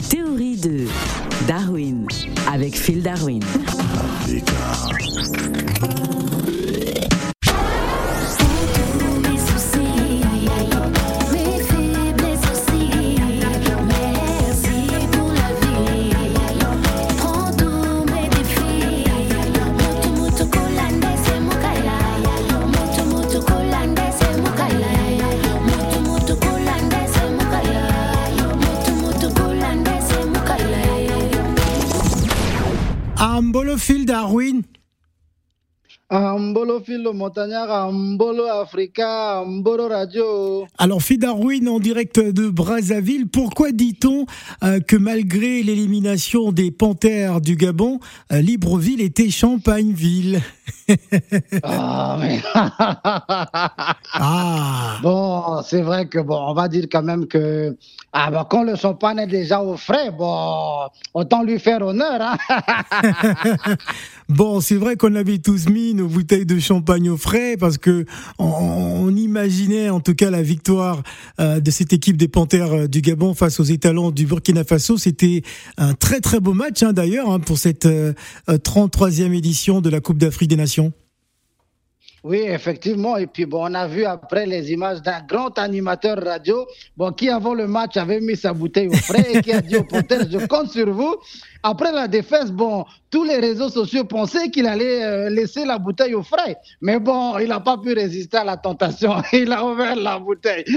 Les théories de Darwin avec Phil Darwin. Ambolo Phil Darwin. Ambolo Philo Montagnard, Ambolo Africa, Ambolo Radio. Alors Darwin en direct de Brazzaville, pourquoi dit-on euh, que malgré l'élimination des Panthères du Gabon, euh, Libreville était Champagneville? Ah, mais... Ah bon, c'est vrai que bon, on va dire quand même que ah, bah, quand le champagne est déjà au frais, bon, autant lui faire honneur. Hein? Bon, c'est vrai qu'on avait tous mis nos bouteilles de champagne au frais parce que on, imaginait en tout cas la victoire euh, de cette équipe des Panthères euh, du Gabon face aux étalons du Burkina Faso. C'était un très très beau match hein, d'ailleurs hein, pour cette euh, euh, 33e édition de la Coupe d'Afrique des Nations. Oui, effectivement. Et puis, bon, on a vu après les images d'un grand animateur radio, bon, qui avant le match avait mis sa bouteille au frais et qui a dit au Panthères, je compte sur vous. Après la défaite, bon, tous les réseaux sociaux pensaient qu'il allait euh, laisser la bouteille au frais. Mais bon, il n'a pas pu résister à la tentation. Il a ouvert la bouteille.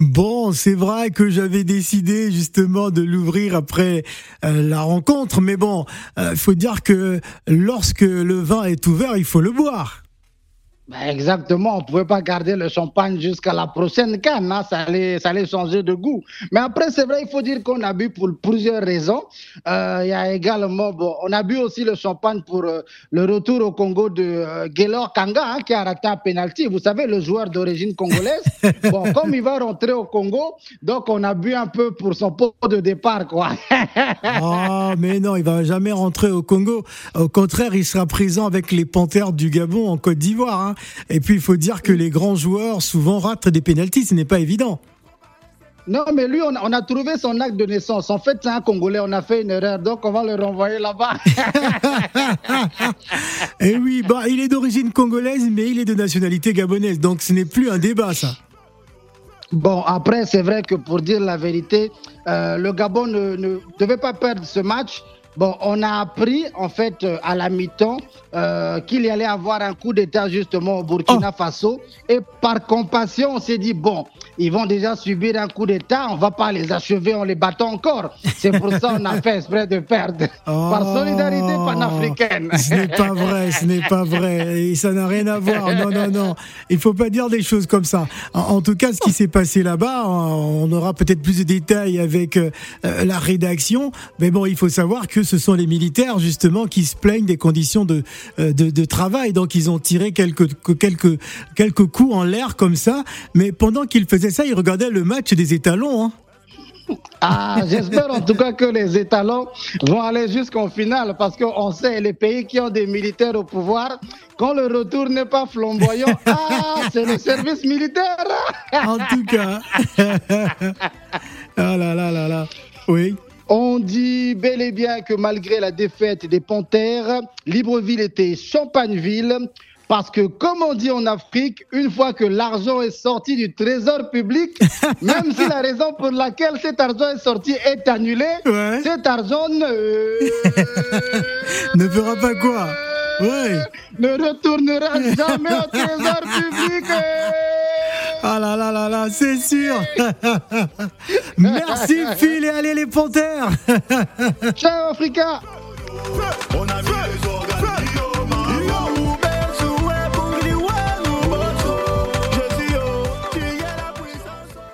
Bon, c'est vrai que j'avais décidé justement de l'ouvrir après euh, la rencontre, mais bon, il faut dire que lorsque le vin est ouvert, il faut le boire. Ben, exactement, on ne pouvait pas garder le champagne jusqu'à la prochaine canne, hein, ça, allait, ça allait changer de goût. Mais après, c'est vrai, il faut dire qu'on a bu pour plusieurs raisons. Euh, Il y a également, bon, on a bu aussi le champagne pour euh, le retour au Congo de euh, Gaylor Kanga, hein, qui a raté un penalty. Vous savez, le joueur d'origine congolaise. bon, comme il va rentrer au Congo, donc on a bu un peu pour son pot de départ, quoi. Ah, mais non, il va jamais rentrer au Congo. Au contraire, il sera présent avec les Panthères du Gabon en Côte d'Ivoire. hein. Et puis, il faut dire que les grands joueurs souvent ratent des pénalties, ce n'est pas évident. Non, mais lui, on a, on a trouvé son acte de naissance. En fait, c'est un Congolais, on a fait une erreur, donc on va le renvoyer là-bas. Et oui, bah, il est d'origine congolaise, mais il est de nationalité gabonaise, donc ce n'est plus un débat, ça. Bon, après, c'est vrai que pour dire la vérité, euh, le Gabon ne, ne devait pas perdre ce match. Bon, on a appris, en fait, euh, à la mi-temps, euh, qu'il y allait avoir un coup d'État justement au Burkina Faso. Et par compassion, on s'est dit, bon, ils vont déjà subir un coup d'État, on va pas les achever en les battant encore. C'est pour ça qu'on a fait exprès de perdre. Par Oh, solidarité panafricaine. Ce n'est pas vrai, ce n'est pas vrai. Et ça n'a rien à voir. Non, non, non. Il faut pas dire des choses comme ça. En, en tout cas, ce qui s'est passé là-bas, on aura peut-être plus de détails avec euh, la rédaction. Mais bon, il faut savoir que ce sont les militaires, justement, qui se plaignent des conditions de, euh, de, de travail. Donc, ils ont tiré quelques, quelques, quelques coups en l'air comme ça. Mais pendant qu'ils faisaient ça, ils regardaient le match des étalons. Hein. Ah, j'espère en tout cas que les étalons vont aller jusqu'en finale parce qu'on sait les pays qui ont des militaires au pouvoir, quand le retour n'est pas flamboyant, ah, c'est le service militaire. En tout cas. ah là là là là. Oui. On dit bel et bien que malgré la défaite des Panthères, Libreville était Champagneville. Parce que, comme on dit en Afrique, une fois que l'argent est sorti du trésor public, même si la raison pour laquelle cet argent est sorti est annulée, Ouais. cet argent ne... Ne fera pas quoi? Ouais. ne retournera jamais au trésor public. Ah là là là là, c'est sûr. Merci Phil et allez les panthères. Ciao Africa On a vu